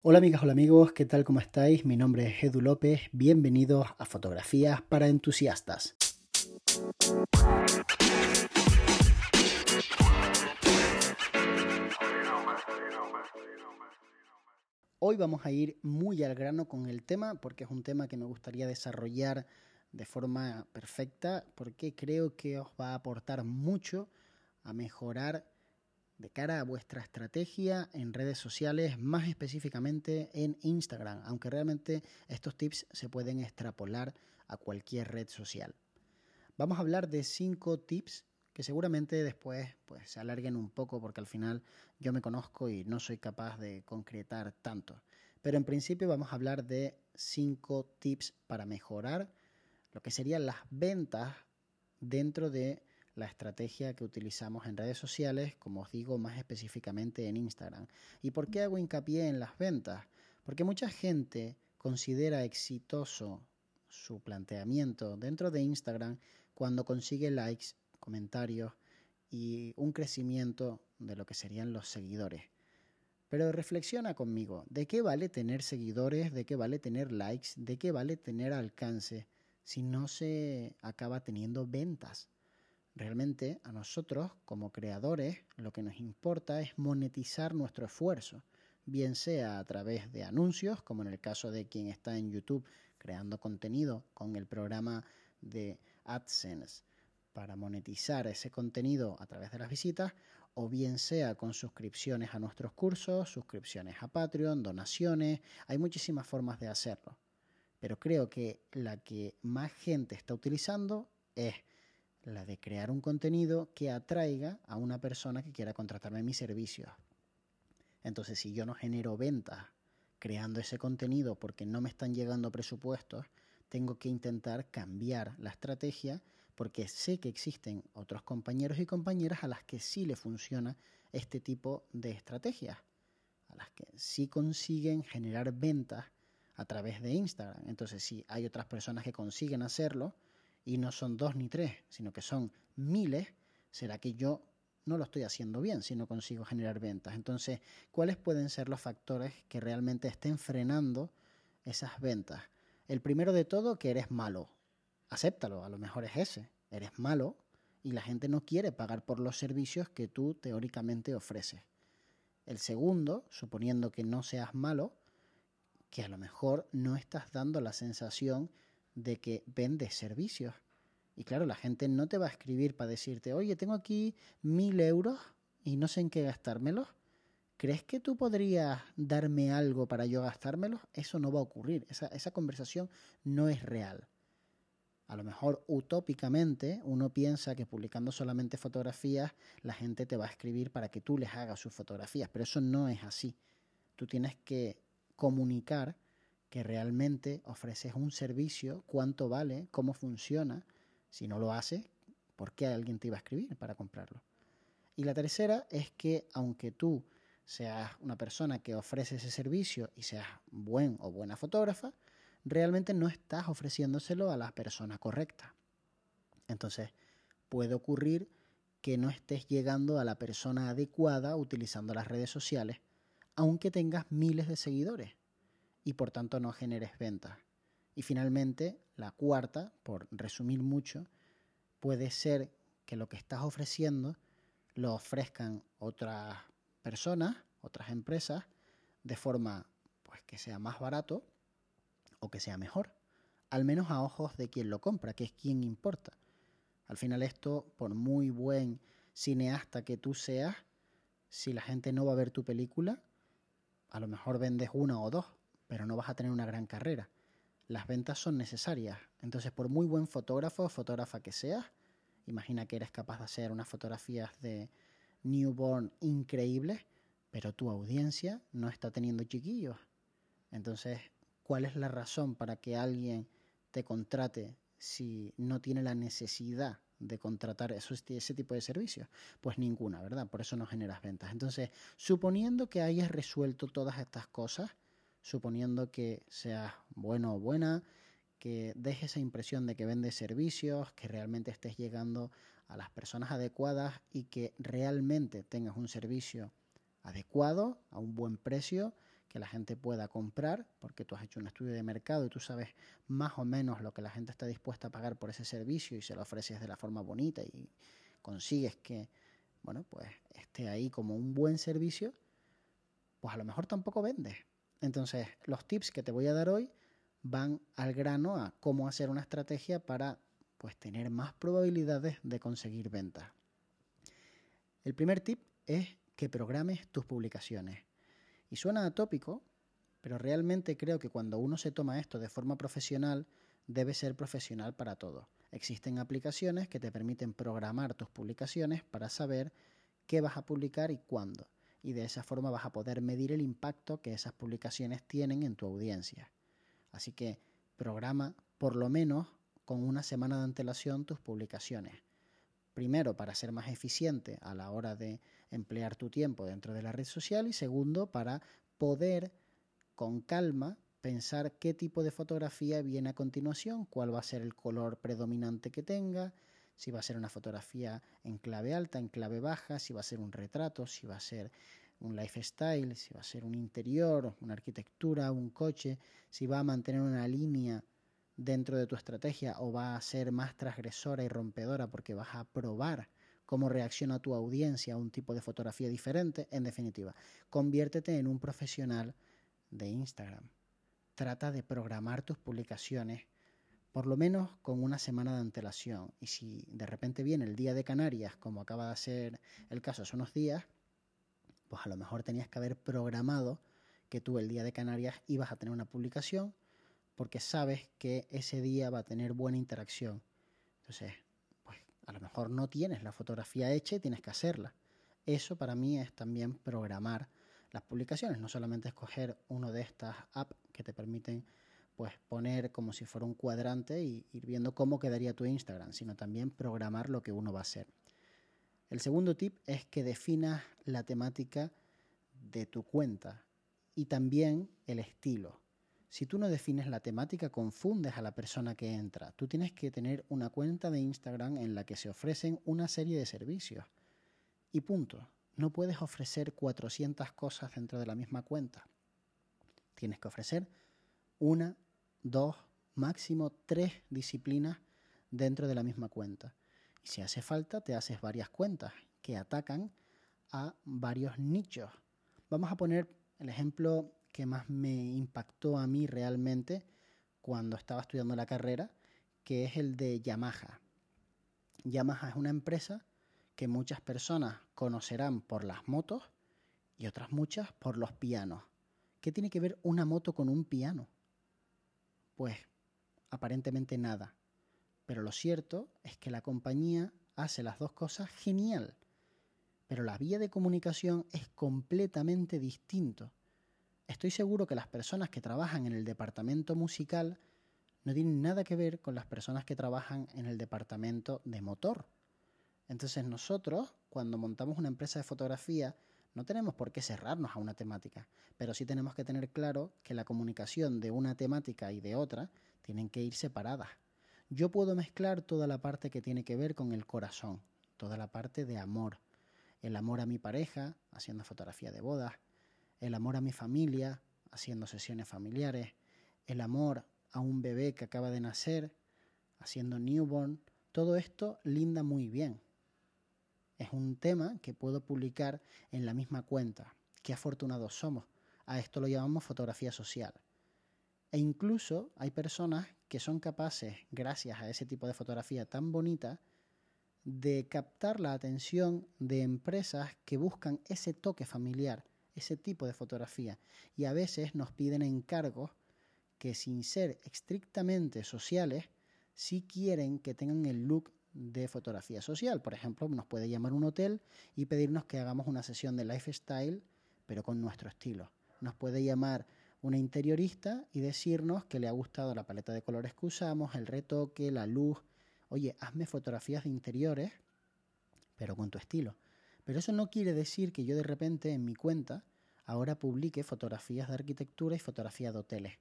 Hola amigas, hola amigos, ¿qué tal? ¿Cómo estáis? Mi nombre es Edu López, bienvenidos a Fotografías para Entusiastas. Hoy vamos a ir muy al grano con el tema porque es un tema que me gustaría desarrollar de forma perfecta porque creo que os va a aportar mucho a mejorar de cara a vuestra estrategia en redes sociales, más específicamente en Instagram, aunque realmente estos tips se pueden extrapolar a cualquier red social. Vamos a hablar de cinco tips que seguramente después pues, se alarguen un poco porque al final yo me conozco y no soy capaz de concretar tanto. Pero en principio vamos a hablar de cinco tips para mejorar lo que serían las ventas dentro de la estrategia que utilizamos en redes sociales, como os digo más específicamente en Instagram. ¿Y por qué hago hincapié en las ventas? Porque mucha gente considera exitoso su planteamiento dentro de Instagram cuando consigue likes, comentarios y un crecimiento de lo que serían los seguidores. Pero reflexiona conmigo, ¿de qué vale tener seguidores? ¿De qué vale tener likes? ¿De qué vale tener alcance si no se acaba teniendo ventas? Realmente a nosotros como creadores lo que nos importa es monetizar nuestro esfuerzo, bien sea a través de anuncios, como en el caso de quien está en YouTube creando contenido con el programa de AdSense para monetizar ese contenido a través de las visitas, o bien sea con suscripciones a nuestros cursos, suscripciones a Patreon, donaciones, hay muchísimas formas de hacerlo. Pero creo que la que más gente está utilizando es la de crear un contenido que atraiga a una persona que quiera contratarme mis servicios. Entonces, si yo no genero ventas creando ese contenido porque no me están llegando presupuestos, tengo que intentar cambiar la estrategia porque sé que existen otros compañeros y compañeras a las que sí le funciona este tipo de estrategias, a las que sí consiguen generar ventas a través de Instagram. Entonces, si hay otras personas que consiguen hacerlo, y no son dos ni tres, sino que son miles, será que yo no lo estoy haciendo bien si no consigo generar ventas. Entonces, ¿cuáles pueden ser los factores que realmente estén frenando esas ventas? El primero de todo, que eres malo. Acéptalo, a lo mejor es ese. Eres malo y la gente no quiere pagar por los servicios que tú teóricamente ofreces. El segundo, suponiendo que no seas malo, que a lo mejor no estás dando la sensación de que vendes servicios. Y claro, la gente no te va a escribir para decirte, oye, tengo aquí mil euros y no sé en qué gastármelos. ¿Crees que tú podrías darme algo para yo gastármelos? Eso no va a ocurrir. Esa, esa conversación no es real. A lo mejor utópicamente uno piensa que publicando solamente fotografías la gente te va a escribir para que tú les hagas sus fotografías, pero eso no es así. Tú tienes que comunicar que realmente ofreces un servicio, cuánto vale, cómo funciona. Si no lo haces, ¿por qué alguien te iba a escribir para comprarlo? Y la tercera es que aunque tú seas una persona que ofrece ese servicio y seas buen o buena fotógrafa, realmente no estás ofreciéndoselo a la persona correcta. Entonces, puede ocurrir que no estés llegando a la persona adecuada utilizando las redes sociales, aunque tengas miles de seguidores y por tanto no generes ventas. Y finalmente, la cuarta, por resumir mucho, puede ser que lo que estás ofreciendo lo ofrezcan otras personas, otras empresas, de forma pues que sea más barato o que sea mejor, al menos a ojos de quien lo compra, que es quien importa. Al final esto, por muy buen cineasta que tú seas, si la gente no va a ver tu película, a lo mejor vendes una o dos, pero no vas a tener una gran carrera. Las ventas son necesarias. Entonces, por muy buen fotógrafo o fotógrafa que seas, imagina que eres capaz de hacer unas fotografías de newborn increíbles, pero tu audiencia no está teniendo chiquillos. Entonces, ¿cuál es la razón para que alguien te contrate si no tiene la necesidad de contratar ese tipo de servicios? Pues ninguna, ¿verdad? Por eso no generas ventas. Entonces, suponiendo que hayas resuelto todas estas cosas, suponiendo que seas bueno o buena, que dejes esa impresión de que vendes servicios, que realmente estés llegando a las personas adecuadas y que realmente tengas un servicio adecuado, a un buen precio, que la gente pueda comprar, porque tú has hecho un estudio de mercado y tú sabes más o menos lo que la gente está dispuesta a pagar por ese servicio y se lo ofreces de la forma bonita y consigues que, bueno, pues esté ahí como un buen servicio, pues a lo mejor tampoco vendes. Entonces, los tips que te voy a dar hoy van al grano a cómo hacer una estrategia para pues tener más probabilidades de conseguir ventas. El primer tip es que programes tus publicaciones. Y suena atópico, pero realmente creo que cuando uno se toma esto de forma profesional, debe ser profesional para todo. Existen aplicaciones que te permiten programar tus publicaciones para saber qué vas a publicar y cuándo. Y de esa forma vas a poder medir el impacto que esas publicaciones tienen en tu audiencia. Así que programa por lo menos con una semana de antelación tus publicaciones. Primero, para ser más eficiente a la hora de emplear tu tiempo dentro de la red social y segundo, para poder con calma pensar qué tipo de fotografía viene a continuación, cuál va a ser el color predominante que tenga, si va a ser una fotografía en clave alta, en clave baja, si va a ser un retrato, si va a ser un lifestyle, si va a ser un interior, una arquitectura, un coche, si va a mantener una línea dentro de tu estrategia o va a ser más transgresora y rompedora porque vas a probar cómo reacciona tu audiencia a un tipo de fotografía diferente, en definitiva, conviértete en un profesional de Instagram. Trata de programar tus publicaciones por lo menos con una semana de antelación. Y si de repente viene el día de Canarias, como acaba de ser el caso hace unos días, pues a lo mejor tenías que haber programado que tú el día de Canarias ibas a tener una publicación porque sabes que ese día va a tener buena interacción. Entonces, pues a lo mejor no tienes la fotografía hecha y tienes que hacerla. Eso para mí es también programar las publicaciones, no solamente escoger uno de estas apps que te permiten pues poner como si fuera un cuadrante y ir viendo cómo quedaría tu Instagram, sino también programar lo que uno va a hacer. El segundo tip es que definas la temática de tu cuenta y también el estilo. Si tú no defines la temática, confundes a la persona que entra. Tú tienes que tener una cuenta de Instagram en la que se ofrecen una serie de servicios. Y punto. No puedes ofrecer 400 cosas dentro de la misma cuenta. Tienes que ofrecer una, dos, máximo tres disciplinas dentro de la misma cuenta. Y si hace falta, te haces varias cuentas que atacan a varios nichos. Vamos a poner el ejemplo que más me impactó a mí realmente cuando estaba estudiando la carrera, que es el de Yamaha. Yamaha es una empresa que muchas personas conocerán por las motos y otras muchas por los pianos. ¿Qué tiene que ver una moto con un piano? Pues aparentemente nada. Pero lo cierto es que la compañía hace las dos cosas genial. Pero la vía de comunicación es completamente distinto. Estoy seguro que las personas que trabajan en el departamento musical no tienen nada que ver con las personas que trabajan en el departamento de motor. Entonces nosotros, cuando montamos una empresa de fotografía, no tenemos por qué cerrarnos a una temática, pero sí tenemos que tener claro que la comunicación de una temática y de otra tienen que ir separadas. Yo puedo mezclar toda la parte que tiene que ver con el corazón, toda la parte de amor, el amor a mi pareja, haciendo fotografía de bodas, el amor a mi familia, haciendo sesiones familiares, el amor a un bebé que acaba de nacer, haciendo newborn, todo esto linda muy bien. Es un tema que puedo publicar en la misma cuenta. Qué afortunados somos. A esto lo llamamos fotografía social. E incluso hay personas que son capaces, gracias a ese tipo de fotografía tan bonita, de captar la atención de empresas que buscan ese toque familiar, ese tipo de fotografía. Y a veces nos piden encargos que sin ser estrictamente sociales, sí quieren que tengan el look de fotografía social. Por ejemplo, nos puede llamar un hotel y pedirnos que hagamos una sesión de lifestyle, pero con nuestro estilo. Nos puede llamar una interiorista y decirnos que le ha gustado la paleta de colores que usamos, el retoque, la luz. Oye, hazme fotografías de interiores, pero con tu estilo. Pero eso no quiere decir que yo de repente en mi cuenta ahora publique fotografías de arquitectura y fotografías de hoteles.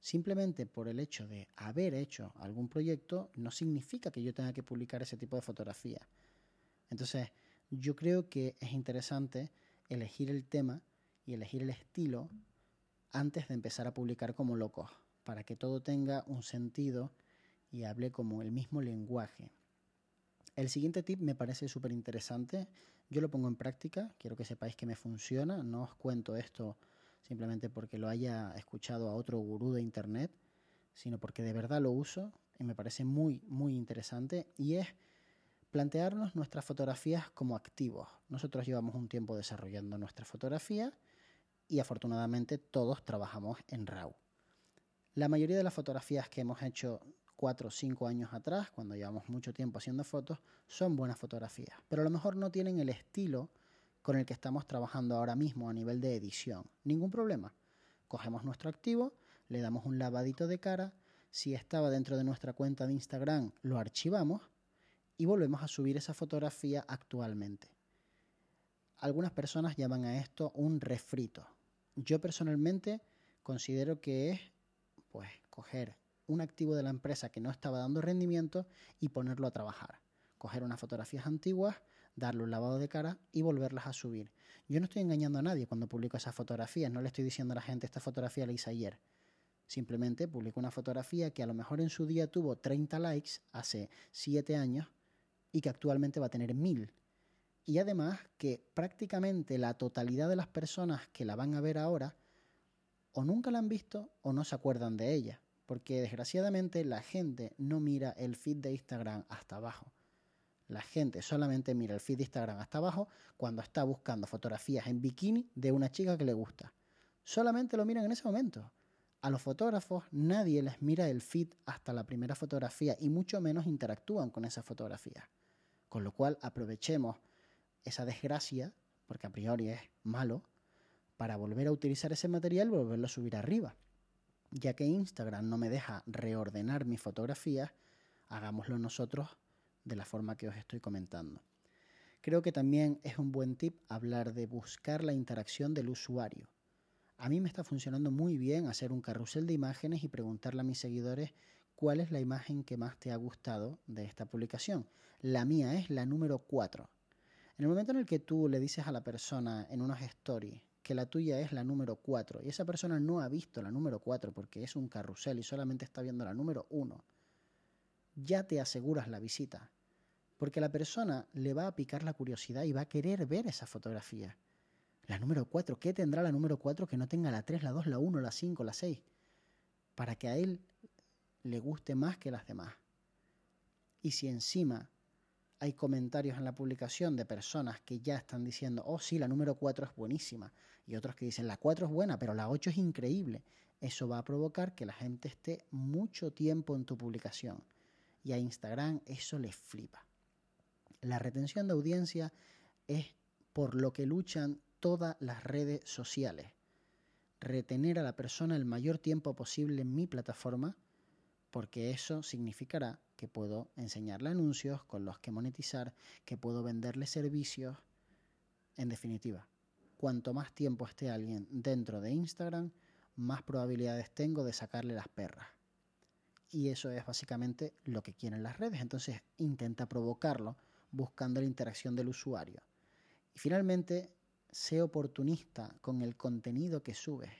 Simplemente por el hecho de haber hecho algún proyecto no significa que yo tenga que publicar ese tipo de fotografía. Entonces, yo creo que es interesante elegir el tema y elegir el estilo antes de empezar a publicar como locos, para que todo tenga un sentido y hable como el mismo lenguaje. El siguiente tip me parece súper interesante. Yo lo pongo en práctica, quiero que sepáis que me funciona. No os cuento esto simplemente porque lo haya escuchado a otro gurú de internet, sino porque de verdad lo uso y me parece muy, muy interesante. Y es plantearnos nuestras fotografías como activos. Nosotros llevamos un tiempo desarrollando nuestra fotografía y afortunadamente todos trabajamos en RAW. La mayoría de las fotografías que hemos hecho cuatro o cinco años atrás, cuando llevamos mucho tiempo haciendo fotos, son buenas fotografías, pero a lo mejor no tienen el estilo con el que estamos trabajando ahora mismo a nivel de edición. Ningún problema. Cogemos nuestro activo, le damos un lavadito de cara, si estaba dentro de nuestra cuenta de Instagram, lo archivamos y volvemos a subir esa fotografía actualmente. Algunas personas llaman a esto un refrito. Yo personalmente considero que es pues coger un activo de la empresa que no estaba dando rendimiento y ponerlo a trabajar. Coger unas fotografías antiguas, darle un lavado de cara y volverlas a subir. Yo no estoy engañando a nadie cuando publico esas fotografías, no le estoy diciendo a la gente esta fotografía la hice ayer. Simplemente publico una fotografía que a lo mejor en su día tuvo 30 likes hace 7 años y que actualmente va a tener 1000. Y además que prácticamente la totalidad de las personas que la van a ver ahora o nunca la han visto o no se acuerdan de ella porque desgraciadamente la gente no mira el feed de Instagram hasta abajo. La gente solamente mira el feed de Instagram hasta abajo cuando está buscando fotografías en bikini de una chica que le gusta. Solamente lo miran en ese momento. A los fotógrafos nadie les mira el feed hasta la primera fotografía y mucho menos interactúan con esa fotografía. Con lo cual aprovechemos esa desgracia, porque a priori es malo, para volver a utilizar ese material y volverlo a subir arriba ya que Instagram no me deja reordenar mis fotografías, hagámoslo nosotros de la forma que os estoy comentando. Creo que también es un buen tip hablar de buscar la interacción del usuario. A mí me está funcionando muy bien hacer un carrusel de imágenes y preguntarle a mis seguidores cuál es la imagen que más te ha gustado de esta publicación. La mía es la número 4. En el momento en el que tú le dices a la persona en unos stories que la tuya es la número 4 y esa persona no ha visto la número 4 porque es un carrusel y solamente está viendo la número 1, ya te aseguras la visita. Porque la persona le va a picar la curiosidad y va a querer ver esa fotografía. La número 4, ¿qué tendrá la número 4 que no tenga la 3, la 2, la 1, la 5, la 6? Para que a él le guste más que las demás. Y si encima hay comentarios en la publicación de personas que ya están diciendo, oh sí, la número 4 es buenísima, y otros que dicen, la 4 es buena, pero la 8 es increíble. Eso va a provocar que la gente esté mucho tiempo en tu publicación. Y a Instagram eso le flipa. La retención de audiencia es por lo que luchan todas las redes sociales. Retener a la persona el mayor tiempo posible en mi plataforma, porque eso significará que puedo enseñarle anuncios con los que monetizar, que puedo venderle servicios. En definitiva, cuanto más tiempo esté alguien dentro de Instagram, más probabilidades tengo de sacarle las perras. Y eso es básicamente lo que quieren las redes. Entonces intenta provocarlo buscando la interacción del usuario. Y finalmente, sé oportunista con el contenido que subes.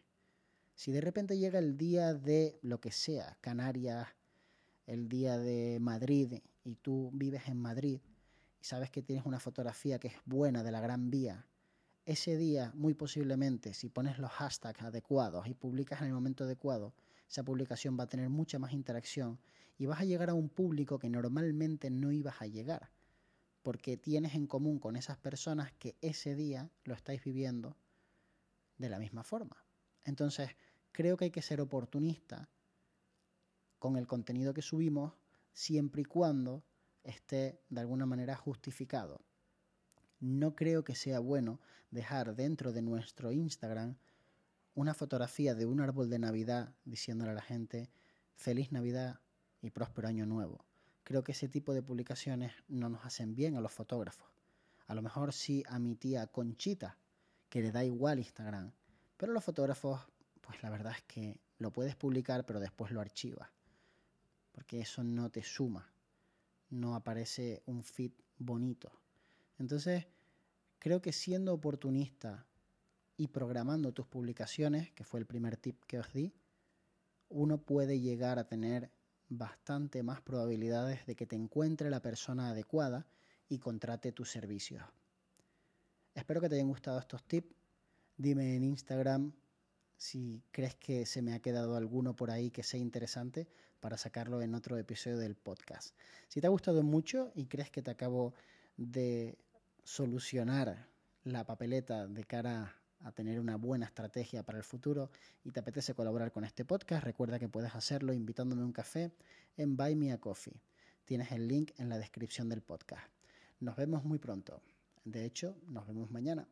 Si de repente llega el día de lo que sea, Canarias, el día de Madrid y tú vives en Madrid y sabes que tienes una fotografía que es buena de la Gran Vía, ese día, muy posiblemente, si pones los hashtags adecuados y publicas en el momento adecuado, esa publicación va a tener mucha más interacción y vas a llegar a un público que normalmente no ibas a llegar, porque tienes en común con esas personas que ese día lo estáis viviendo de la misma forma. Entonces, creo que hay que ser oportunista con el contenido que subimos siempre y cuando esté de alguna manera justificado. No creo que sea bueno dejar dentro de nuestro Instagram una fotografía de un árbol de Navidad diciéndole a la gente feliz Navidad y próspero año nuevo. Creo que ese tipo de publicaciones no nos hacen bien a los fotógrafos. A lo mejor sí a mi tía Conchita, que le da igual Instagram. Pero los fotógrafos, pues la verdad es que lo puedes publicar, pero después lo archivas porque eso no te suma, no aparece un fit bonito. Entonces, creo que siendo oportunista y programando tus publicaciones, que fue el primer tip que os di, uno puede llegar a tener bastante más probabilidades de que te encuentre la persona adecuada y contrate tus servicios. Espero que te hayan gustado estos tips. Dime en Instagram si crees que se me ha quedado alguno por ahí que sea interesante para sacarlo en otro episodio del podcast. Si te ha gustado mucho y crees que te acabo de solucionar la papeleta de cara a tener una buena estrategia para el futuro y te apetece colaborar con este podcast, recuerda que puedes hacerlo invitándome a un café en Buy Me a Coffee. Tienes el link en la descripción del podcast. Nos vemos muy pronto. De hecho, nos vemos mañana.